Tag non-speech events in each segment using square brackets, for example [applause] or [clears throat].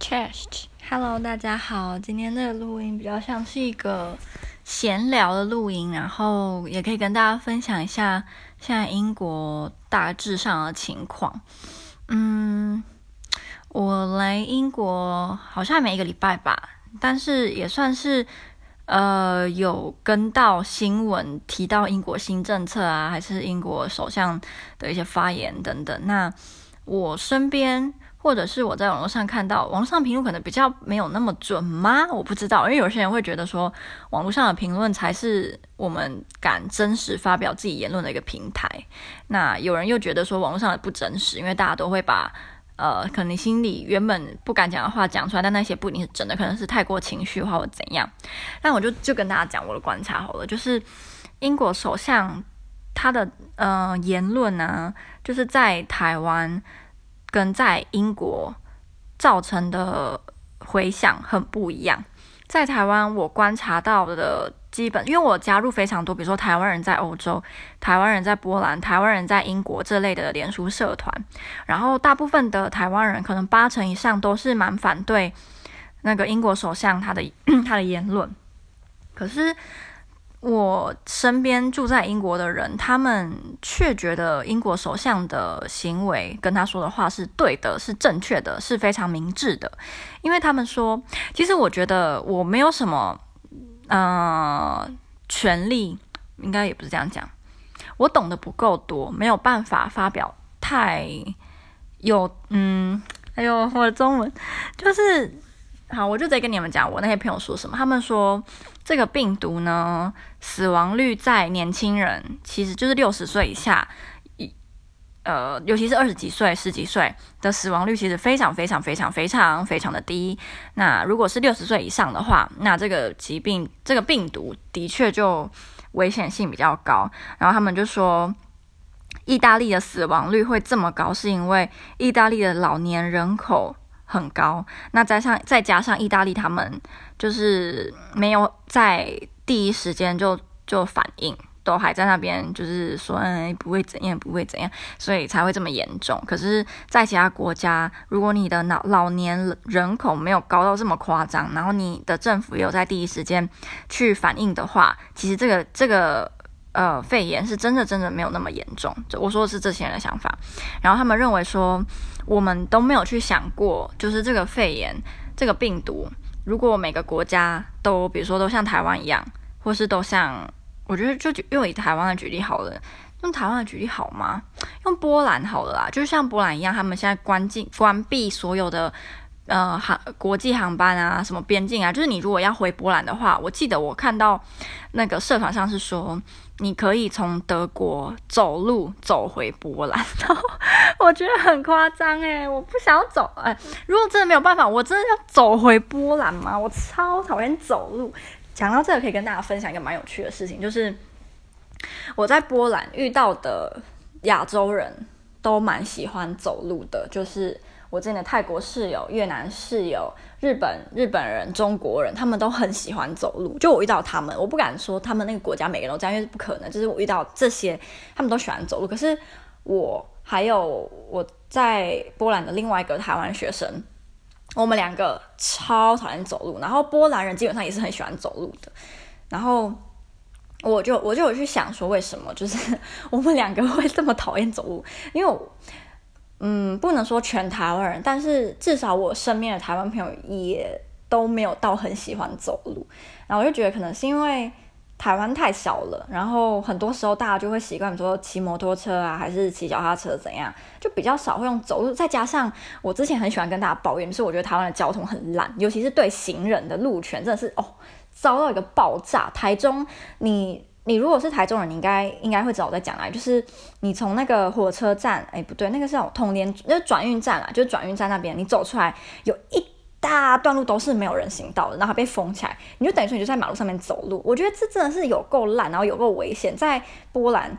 Chest，Hello，大家好，今天的录音比较像是一个闲聊的录音，然后也可以跟大家分享一下现在英国大致上的情况。嗯，我来英国好像还没一个礼拜吧，但是也算是呃有跟到新闻提到英国新政策啊，还是英国首相的一些发言等等。那我身边。或者是我在网络上看到，网络上评论可能比较没有那么准吗？我不知道，因为有些人会觉得说，网络上的评论才是我们敢真实发表自己言论的一个平台。那有人又觉得说，网络上的不真实，因为大家都会把呃，可能心里原本不敢讲的话讲出来，但那些不一定是真的，可能是太过情绪化或怎样。那我就就跟大家讲我的观察好了，就是英国首相他的呃言论呢、就是在台湾。跟在英国造成的回响很不一样。在台湾，我观察到的基本，因为我加入非常多，比如说台湾人在欧洲、台湾人在波兰、台湾人在英国这类的脸书社团，然后大部分的台湾人，可能八成以上都是蛮反对那个英国首相他的 [clears throat] 他的言论。可是。我身边住在英国的人，他们却觉得英国首相的行为跟他说的话是对的，是正确的，是非常明智的。因为他们说，其实我觉得我没有什么，呃，权利，应该也不是这样讲，我懂得不够多，没有办法发表太有，嗯，哎呦，我的中文就是。好，我就直接跟你们讲，我那些朋友说什么。他们说这个病毒呢，死亡率在年轻人，其实就是六十岁以下，一呃，尤其是二十几岁、十几岁的死亡率，其实非常非常非常非常非常的低。那如果是六十岁以上的话，那这个疾病、这个病毒的确就危险性比较高。然后他们就说，意大利的死亡率会这么高，是因为意大利的老年人口。很高，那再上再加上意大利，他们就是没有在第一时间就就反应，都还在那边就是说，嗯，不会怎样，不会怎样，所以才会这么严重。可是，在其他国家，如果你的老老年人口没有高到这么夸张，然后你的政府有在第一时间去反应的话，其实这个这个。呃，肺炎是真的，真的没有那么严重。我说的是这些人的想法，然后他们认为说，我们都没有去想过，就是这个肺炎这个病毒，如果每个国家都，比如说都像台湾一样，或是都像，我觉得就用以台湾的举例好了，用台湾的举例好吗？用波兰好了啦，就像波兰一样，他们现在关禁关闭所有的。呃，航国际航班啊，什么边境啊，就是你如果要回波兰的话，我记得我看到那个社团上是说，你可以从德国走路走回波兰，[laughs] 然后我觉得很夸张诶，我不想走诶，如果真的没有办法，我真的要走回波兰吗？我超讨厌走路。讲到这个，可以跟大家分享一个蛮有趣的事情，就是我在波兰遇到的亚洲人都蛮喜欢走路的，就是。我之前的泰国室友、越南室友、日本日本人、中国人，他们都很喜欢走路。就我遇到他们，我不敢说他们那个国家每个人都这样，因为是不可能。就是我遇到这些，他们都喜欢走路。可是我还有我在波兰的另外一个台湾学生，我们两个超讨厌走路。然后波兰人基本上也是很喜欢走路的。然后我就我就有去想说，为什么就是 [laughs] 我们两个会这么讨厌走路？因为。嗯，不能说全台湾人，但是至少我身边的台湾朋友也都没有到很喜欢走路。然后我就觉得可能是因为台湾太小了，然后很多时候大家就会习惯，说骑摩托车啊，还是骑脚踏车怎样，就比较少会用走路。再加上我之前很喜欢跟大家抱怨，是我觉得台湾的交通很烂，尤其是对行人的路权真的是哦，遭到一个爆炸。台中你。你如果是台中人，你应该应该会知道我在讲哪里，就是你从那个火车站，哎，不对，那个是通联，那转运站啊，就是转运站那边，你走出来有一大段路都是没有人行道的，然后被封起来，你就等于说你就在马路上面走路。我觉得这真的是有够烂，然后有够危险。在波兰，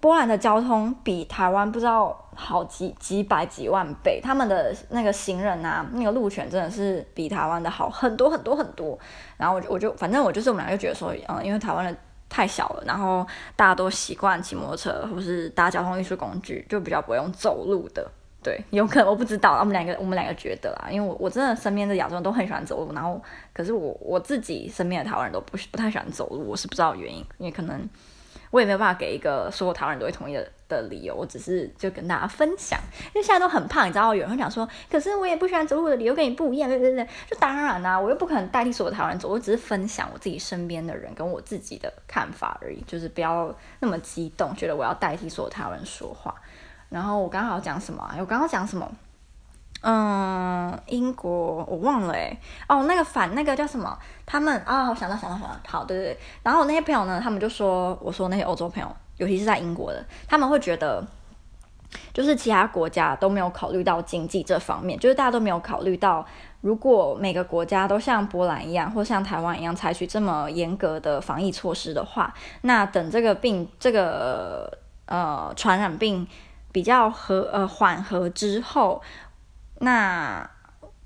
波兰的交通比台湾不知道好几几百几万倍，他们的那个行人啊，那个路权真的是比台湾的好很多很多很多。然后我就我就反正我就是我们俩就觉得说，嗯，因为台湾的。太小了，然后大家都习惯骑摩托车或是搭交通运输工具，就比较不用走路的。对，有可能我不知道，我们两个我们两个觉得啊，因为我我真的身边的亚洲人都很喜欢走路，然后可是我我自己身边的台湾人都不不太喜欢走路，我是不知道原因，因为可能。我也没有办法给一个所有台湾人都会同意的的理由，我只是就跟大家分享，因为现在都很胖，你知道，有人会讲说，可是我也不喜欢走路的理由跟你不一样，对对对，就当然啦、我又不可能代替所有台湾人走，我只是分享我自己身边的人跟我自己的看法而已，就是不要那么激动，觉得我要代替所有台湾人说话。然后我刚好讲什么、啊？我刚刚讲什么？[laughs] 嗯，英国我忘了哎，哦，那个反那个叫什么？他们啊，我想到想到想到，好，对对对。然后我那些朋友呢，他们就说，我说那些欧洲朋友，尤其是在英国的，他们会觉得，就是其他国家都没有考虑到经济这方面，就是大家都没有考虑到，如果每个国家都像波兰一样，或像台湾一样采取这么严格的防疫措施的话，那等这个病这个呃传染病比较和呃缓和之后。那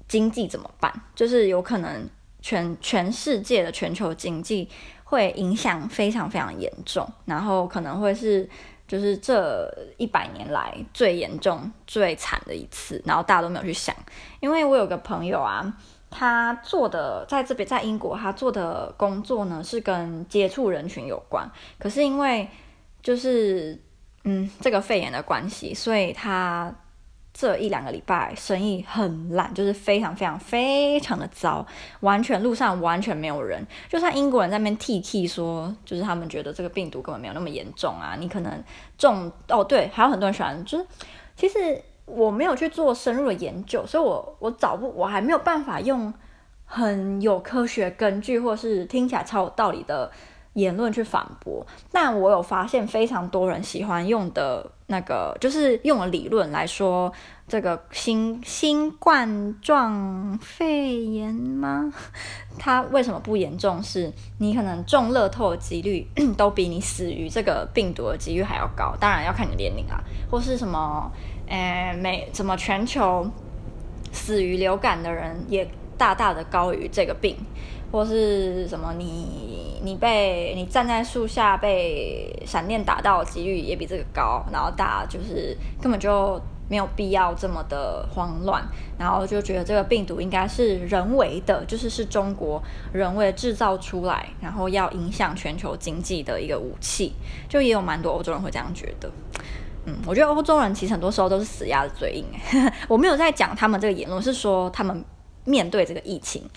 经济怎么办？就是有可能全全世界的全球经济会影响非常非常严重，然后可能会是就是这一百年来最严重、最惨的一次，然后大家都没有去想。因为我有个朋友啊，他做的在这边在英国，他做的工作呢是跟接触人群有关，可是因为就是嗯这个肺炎的关系，所以他。这一两个礼拜生意很烂，就是非常非常非常的糟，完全路上完全没有人，就算英国人在那边 TT 说，就是他们觉得这个病毒根本没有那么严重啊，你可能中哦，对，还有很多人喜欢，就是其实我没有去做深入的研究，所以我我找不，我还没有办法用很有科学根据或是听起来超有道理的。言论去反驳，但我有发现非常多人喜欢用的那个，就是用理论来说这个新新冠状肺炎吗？[laughs] 它为什么不严重？是你可能中乐透的几率 [clears throat] 都比你死于这个病毒的几率还要高，当然要看你年龄啊，或是什么，呃，每什么全球死于流感的人也大大的高于这个病。或是什么你，你被你站在树下被闪电打到的几率也比这个高，然后大家就是根本就没有必要这么的慌乱，然后就觉得这个病毒应该是人为的，就是是中国人为制造出来，然后要影响全球经济的一个武器，就也有蛮多欧洲人会这样觉得。嗯，我觉得欧洲人其实很多时候都是死鸭子嘴硬，我没有在讲他们这个言论，是说他们面对这个疫情。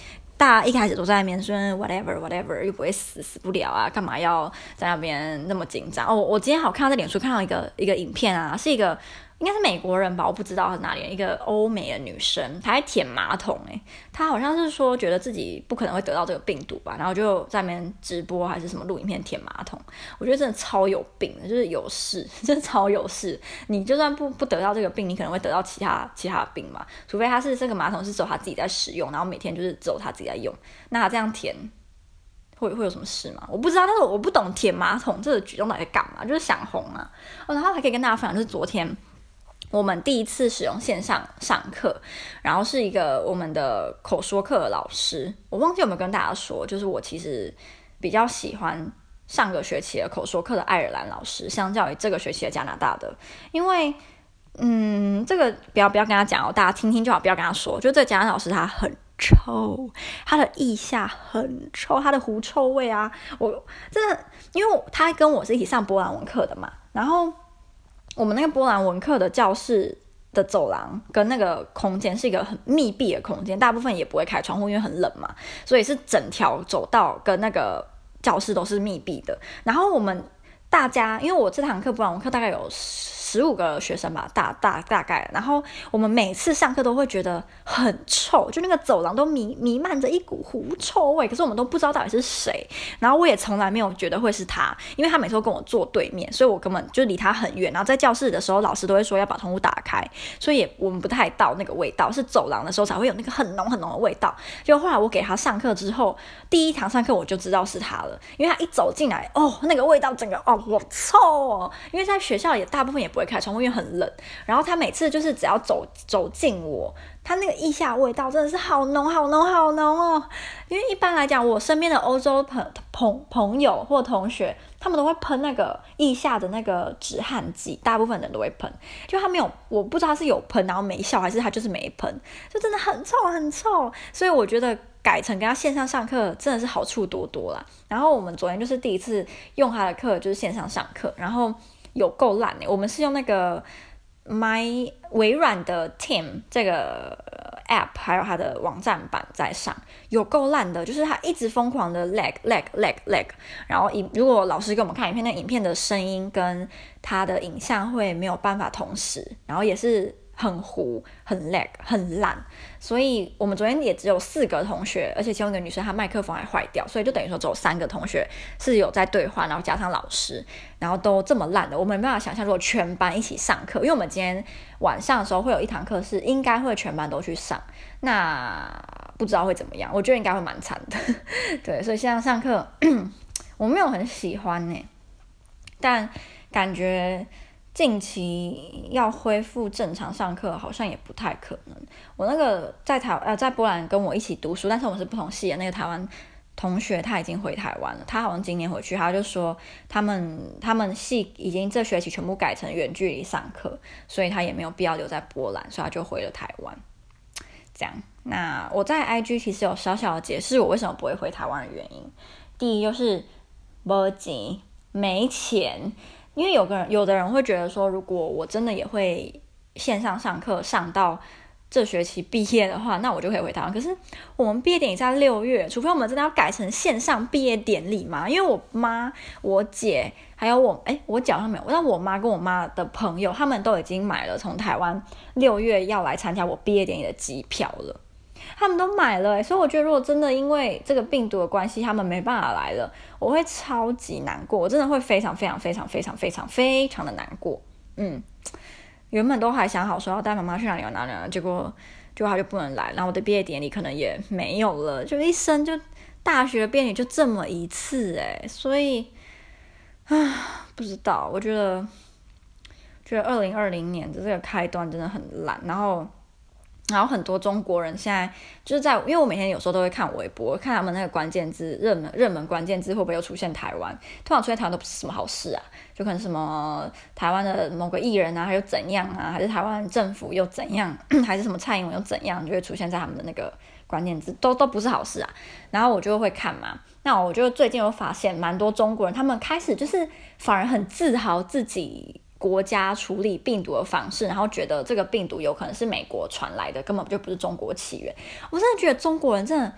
大家一开始都在那边说 whatever whatever，又不会死，死不了啊，干嘛要在那边那么紧张？哦，我今天好看到在脸书看到一个一个影片啊，是一个。应该是美国人吧，我不知道是哪里。一个欧美的女生，她在舔马桶，诶，她好像是说觉得自己不可能会得到这个病毒吧，然后就在那边直播还是什么录影片舔马桶。我觉得真的超有病的，就是有事，[laughs] 真的超有事。你就算不不得到这个病，你可能会得到其他其他的病嘛，除非他是这个马桶是只有他自己在使用，然后每天就是只有他自己在用，那他这样舔会会有什么事吗？我不知道，但是我不懂舔马桶这个举动到底干嘛，就是想红啊。哦，然后还可以跟大家分享，就是昨天。我们第一次使用线上上课，然后是一个我们的口说课的老师，我忘记有没有跟大家说，就是我其实比较喜欢上个学期的口说课的爱尔兰老师，相较于这个学期的加拿大的，因为嗯，这个不要不要跟他讲哦，大家听听就好，不要跟他说，就这个加拿大老师他很臭，他的腋下很臭，他的狐臭味啊，我真的，因为他跟我是一起上波兰文课的嘛，然后。我们那个波兰文课的教室的走廊跟那个空间是一个很密闭的空间，大部分也不会开窗户，因为很冷嘛，所以是整条走道跟那个教室都是密闭的。然后我们大家，因为我这堂课波兰文课大概有十五个学生吧，大大大概。然后我们每次上课都会觉得很臭，就那个走廊都弥弥漫着一股狐臭味。可是我们都不知道到底是谁。然后我也从来没有觉得会是他，因为他每次都跟我坐对面，所以我根本就离他很远。然后在教室的时候，老师都会说要把窗户打开，所以也我们不太到那个味道。是走廊的时候才会有那个很浓很浓的味道。就后来我给他上课之后，第一堂上课我就知道是他了，因为他一走进来，哦，那个味道整个哦，好臭哦。因为在学校也大部分也不会。会开窗户，因为很冷。然后他每次就是只要走走近我，他那个腋下味道真的是好浓好浓好浓哦。因为一般来讲，我身边的欧洲朋朋朋友或同学，他们都会喷那个腋下的那个止汗剂，大部分人都会喷。就他没有，我不知道是有喷然后没效，还是他就是没喷，就真的很臭很臭。所以我觉得。改成跟他线上上课真的是好处多多啦。然后我们昨天就是第一次用他的课，就是线上上课，然后有够烂诶。我们是用那个 My 微软的 Team 这个 App，还有它的网站版在上，有够烂的，就是它一直疯狂的 lag lag lag lag。然后影如果老师给我们看影片，那影片的声音跟他的影像会没有办法同时，然后也是。很糊，很 lag，很烂，所以我们昨天也只有四个同学，而且其中一个女生她麦克风还坏掉，所以就等于说只有三个同学是有在对话，然后加上老师，然后都这么烂的，我们没办法想象如果全班一起上课，因为我们今天晚上的时候会有一堂课是应该会全班都去上，那不知道会怎么样，我觉得应该会蛮惨的，[laughs] 对，所以现在上课 [clears throat] 我没有很喜欢呢，但感觉。近期要恢复正常上课，好像也不太可能。我那个在台呃在波兰跟我一起读书，但是我们是不同系的那个台湾同学，他已经回台湾了。他好像今年回去，他就说他们他们系已经这学期全部改成远距离上课，所以他也没有必要留在波兰，所以他就回了台湾。这样，那我在 IG 其实有小小的解释我为什么不会回台湾的原因。第一就是没钱，没钱。因为有个人，有的人会觉得说，如果我真的也会线上上课上到这学期毕业的话，那我就可以回台湾。可是我们毕业典礼在六月，除非我们真的要改成线上毕业典礼嘛？因为我妈、我姐还有我，哎，我脚上没有，但我妈跟我妈的朋友，他们都已经买了从台湾六月要来参加我毕业典礼的机票了。他们都买了，所以我觉得如果真的因为这个病毒的关系，他们没办法来了，我会超级难过，我真的会非常非常非常非常非常非常的难过。嗯，原本都还想好说要带妈妈去哪里玩哪里，结果结果他就不能来，然后我的毕业典礼可能也没有了，就一生就大学毕业就这么一次诶，所以啊，不知道，我觉得觉得二零二零年的这个开端真的很烂，然后。然后很多中国人现在就是在，因为我每天有时候都会看微博，看他们那个关键字热门热门关键字会不会又出现台湾？通常出现台湾都不是什么好事啊，就可能什么台湾的某个艺人啊，还有怎样啊，还是台湾政府又怎样，还是什么蔡英文又怎样，就会出现在他们的那个关键字，都都不是好事啊。然后我就会看嘛，那我就最近有发现蛮多中国人，他们开始就是反而很自豪自己。国家处理病毒的方式，然后觉得这个病毒有可能是美国传来的，根本就不是中国起源。我真的觉得中国人真的。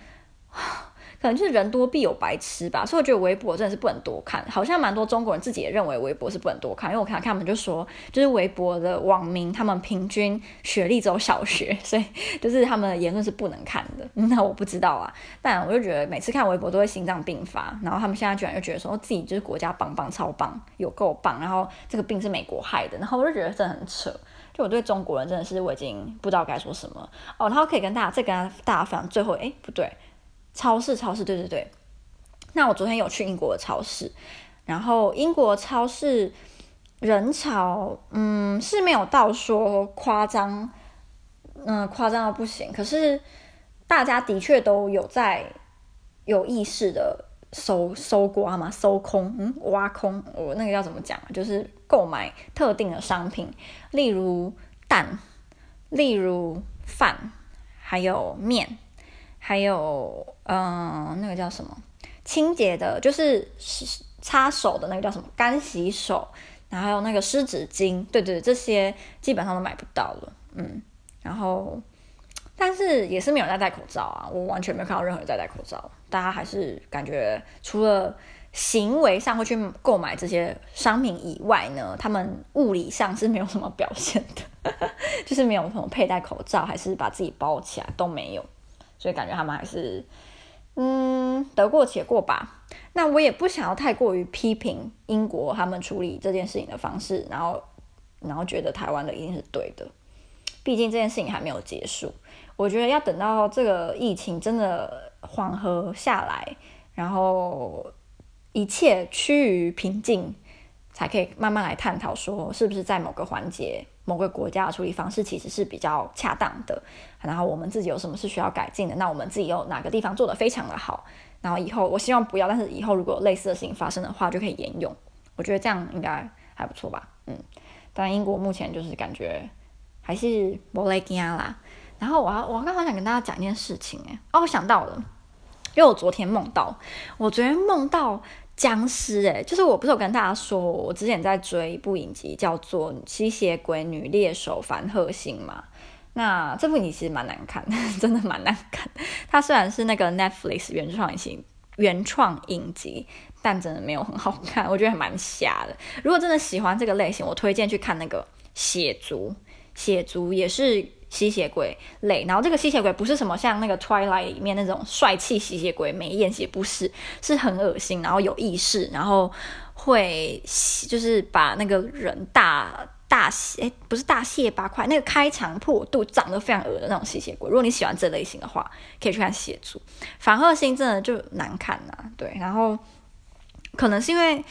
可能就是人多必有白痴吧，所以我觉得微博真的是不能多看。好像蛮多中国人自己也认为微博是不能多看，因为我看看他们就说，就是微博的网民他们平均学历只有小学，[laughs] 所以就是他们的言论是不能看的。[laughs] 那我不知道啊，但我就觉得每次看微博都会心脏病发。然后他们现在居然又觉得说自己就是国家棒棒超棒，有够棒，然后这个病是美国害的，然后我就觉得真的很扯。就我对中国人真的是我已经不知道该说什么哦。然后可以跟大家再跟大家分享最后，哎，不对。超市，超市，对对对。那我昨天有去英国的超市，然后英国超市人潮，嗯，是没有到说夸张，嗯、夸张到不行。可是大家的确都有在有意识的搜搜刮嘛，搜空，嗯，挖空，我那个要怎么讲？就是购买特定的商品，例如蛋，例如饭，还有面。还有，嗯、那个叫什么？清洁的，就是擦手的那个叫什么？干洗手，然后还有那个湿纸巾，对对，这些基本上都买不到了，嗯。然后，但是也是没有人在戴口罩啊，我完全没有看到任何人在戴口罩。大家还是感觉除了行为上会去购买这些商品以外呢，他们物理上是没有什么表现的，[laughs] 就是没有什么佩戴口罩，还是把自己包起来都没有。所以感觉他们还是，嗯，得过且过吧。那我也不想要太过于批评英国他们处理这件事情的方式，然后，然后觉得台湾的一定是对的。毕竟这件事情还没有结束，我觉得要等到这个疫情真的缓和下来，然后一切趋于平静，才可以慢慢来探讨说，是不是在某个环节、某个国家的处理方式其实是比较恰当的。然后我们自己有什么是需要改进的？那我们自己有哪个地方做得非常的好？然后以后我希望不要，但是以后如果有类似的事情发生的话，就可以沿用。我觉得这样应该还不错吧。嗯，当然英国目前就是感觉还是没在怕啦。然后我要我刚好想跟大家讲一件事情，哎，哦，我想到了，因为我昨天梦到，我昨天梦到。僵尸哎，就是我不是有跟大家说，我之前在追一部影集，叫做《吸血鬼女猎手凡赫辛》嘛。那这部影集其实蛮难看，[laughs] 真的蛮难看。它虽然是那个 Netflix 原创影集，原创影集，但真的没有很好看，我觉得还蛮瞎的。如果真的喜欢这个类型，我推荐去看那个《血族》，《血族》也是。吸血鬼类，然后这个吸血鬼不是什么像那个 Twilight 里面那种帅气吸血鬼，没验血不是，是很恶心，然后有意识，然后会就是把那个人大大诶不是大卸八块，那个开肠破肚，长得非常恶的那种吸血鬼。如果你喜欢这类型的话，可以去看血族。反赫辛真的就难看呐、啊，对，然后可能是因为。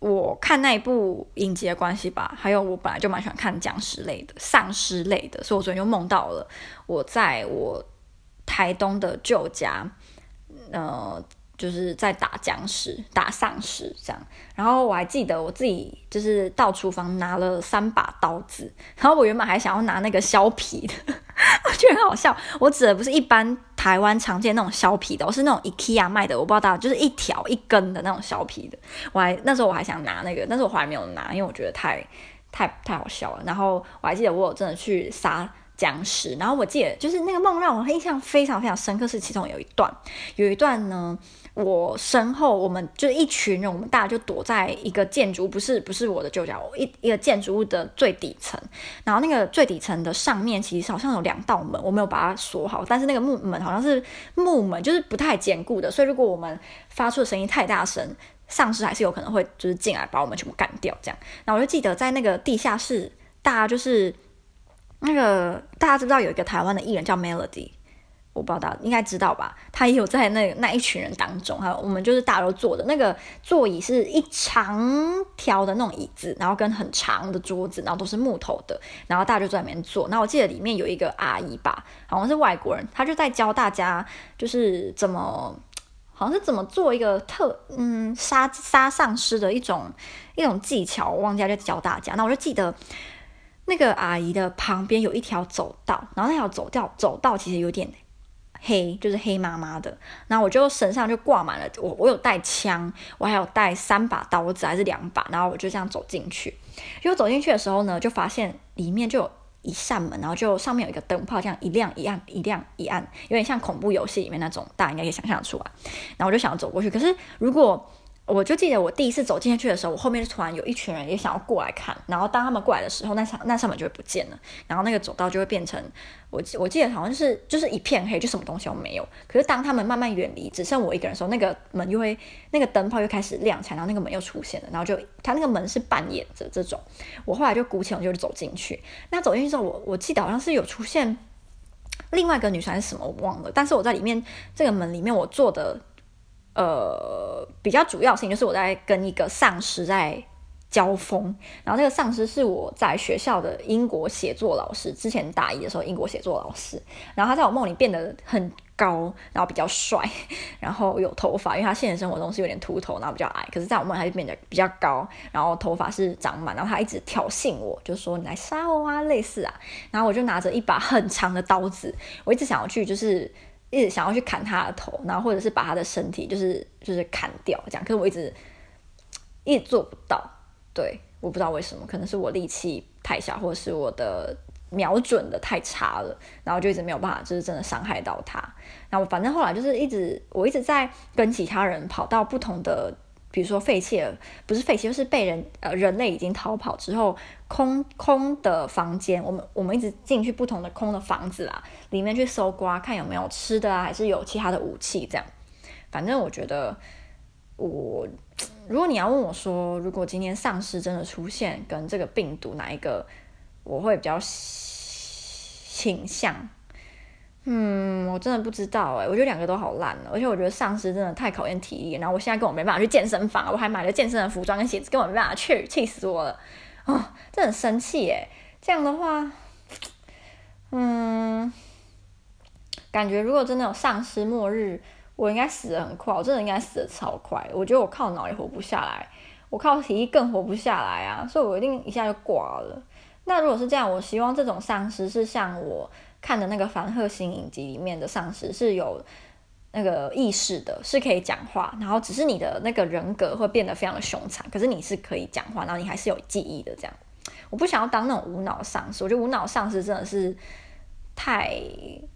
我看那一部影集的关系吧，还有我本来就蛮喜欢看僵尸类的、丧尸类的，所以我昨天就梦到了我在我台东的旧家，呃。就是在打僵尸、打丧尸这样，然后我还记得我自己就是到厨房拿了三把刀子，然后我原本还想要拿那个削皮的，[laughs] 我觉得很好笑。我指的不是一般台湾常见那种削皮的，我是那种 IKEA 卖的，我不知道大家就是一条一根的那种削皮的。我还那时候我还想拿那个，但是我后来没有拿，因为我觉得太太太好笑了。然后我还记得我有真的去杀僵尸，然后我记得就是那个梦让我印象非常非常深刻，是其中有一段，有一段呢。我身后，我们就一群人，我们大家就躲在一个建筑，不是不是我的旧家，一一个建筑物的最底层。然后那个最底层的上面，其实好像有两道门，我没有把它锁好，但是那个木门好像是木门，就是不太坚固的，所以如果我们发出的声音太大声，丧尸还是有可能会就是进来把我们全部干掉这样。然后我就记得在那个地下室，大家就是那个大家知道有一个台湾的艺人叫 Melody？我不知道大家应该知道吧？他也有在那那一群人当中，还有我们就是大家都坐的那个座椅是一长条的那种椅子，然后跟很长的桌子，然后都是木头的，然后大家就在里面坐。那我记得里面有一个阿姨吧，好像是外国人，她就在教大家就是怎么，好像是怎么做一个特嗯杀杀丧尸的一种一种技巧，我忘记在，教大家。那我就记得那个阿姨的旁边有一条走道，然后那条走道走道其实有点。黑就是黑麻麻的，然后我就身上就挂满了，我我有带枪，我还有带三把刀子还是两把，然后我就这样走进去。因为走进去的时候呢，就发现里面就有一扇门，然后就上面有一个灯泡，这样一亮一暗一亮一暗，有点像恐怖游戏里面那种，大家应该可以想象出来。然后我就想要走过去，可是如果我就记得我第一次走进去的时候，我后面突然有一群人也想要过来看，然后当他们过来的时候，那扇那扇门就会不见了，然后那个走道就会变成我我记得好像是就是一片黑，就什么东西都没有。可是当他们慢慢远离，只剩我一个人的时候，那个门就会那个灯泡又开始亮起来，然后那个门又出现了，然后就他那个门是半掩着这种。我后来就鼓起勇气就走进去。那走进去之后，我我记得好像是有出现另外一个女生还是什么，我忘了。但是我在里面这个门里面，我坐的。呃，比较主要性就是我在跟一个丧尸在交锋，然后那个丧尸是我在学校的英国写作老师，之前大一的时候英国写作老师，然后他在我梦里变得很高，然后比较帅，然后有头发，因为他现实生活中是有点秃头，然后比较矮，可是在我梦里他就变得比较高，然后头发是长满，然后他一直挑衅我，就说你来杀我啊，类似啊，然后我就拿着一把很长的刀子，我一直想要去就是。一直想要去砍他的头，然后或者是把他的身体就是就是砍掉这样，可是我一直一直做不到。对，我不知道为什么，可能是我力气太小，或者是我的瞄准的太差了，然后就一直没有办法，就是真的伤害到他。然后反正后来就是一直我一直在跟其他人跑到不同的。比如说废弃，不是废弃，就是被人呃人类已经逃跑之后空空的房间，我们我们一直进去不同的空的房子啊，里面去搜刮，看有没有吃的啊，还是有其他的武器这样。反正我觉得我，如果你要问我说，如果今天丧尸真的出现，跟这个病毒哪一个我会比较倾向，嗯，我真的不知道哎，我觉得两个都好烂哦，而且我觉得丧尸真的太考验体力，然后我现在根本没办法去健身房，我还买了健身的服装跟鞋子，根本没办法去，气死我了，哦，真的很生气哎，这样的话，嗯，感觉如果真的有丧尸末日，我应该死得很快，我真的应该死得超快，我觉得我靠脑也活不下来，我靠体力更活不下来啊，所以我一定一下就挂了。那如果是这样，我希望这种丧尸是像我。看的那个凡赫辛影集里面的丧尸是有那个意识的，是可以讲话，然后只是你的那个人格会变得非常的凶残，可是你是可以讲话，然后你还是有记忆的。这样，我不想要当那种无脑丧尸，我觉得无脑丧尸真的是太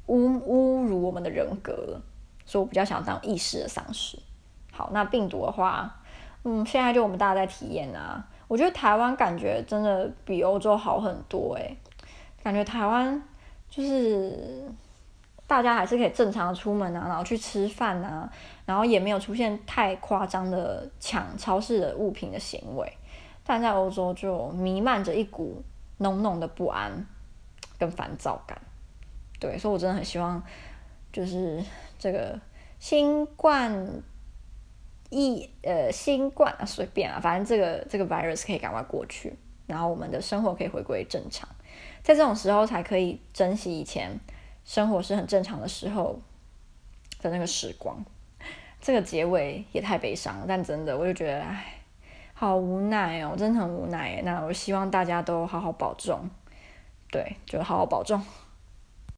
侮侮辱我们的人格了，所以我比较想要当意识的丧尸。好，那病毒的话，嗯，现在就我们大家在体验啊，我觉得台湾感觉真的比欧洲好很多诶，感觉台湾。就是大家还是可以正常的出门啊，然后去吃饭啊，然后也没有出现太夸张的抢超市的物品的行为，但在欧洲就弥漫着一股浓浓的不安跟烦躁感。对，所以我真的很希望，就是这个新冠疫呃新冠啊随便啊，反正这个这个 virus 可以赶快过去，然后我们的生活可以回归正常。在这种时候才可以珍惜以前生活是很正常的时候的那个时光。这个结尾也太悲伤了，但真的我就觉得，唉，好无奈哦，真的很无奈。那我希望大家都好好保重，对，就好好保重。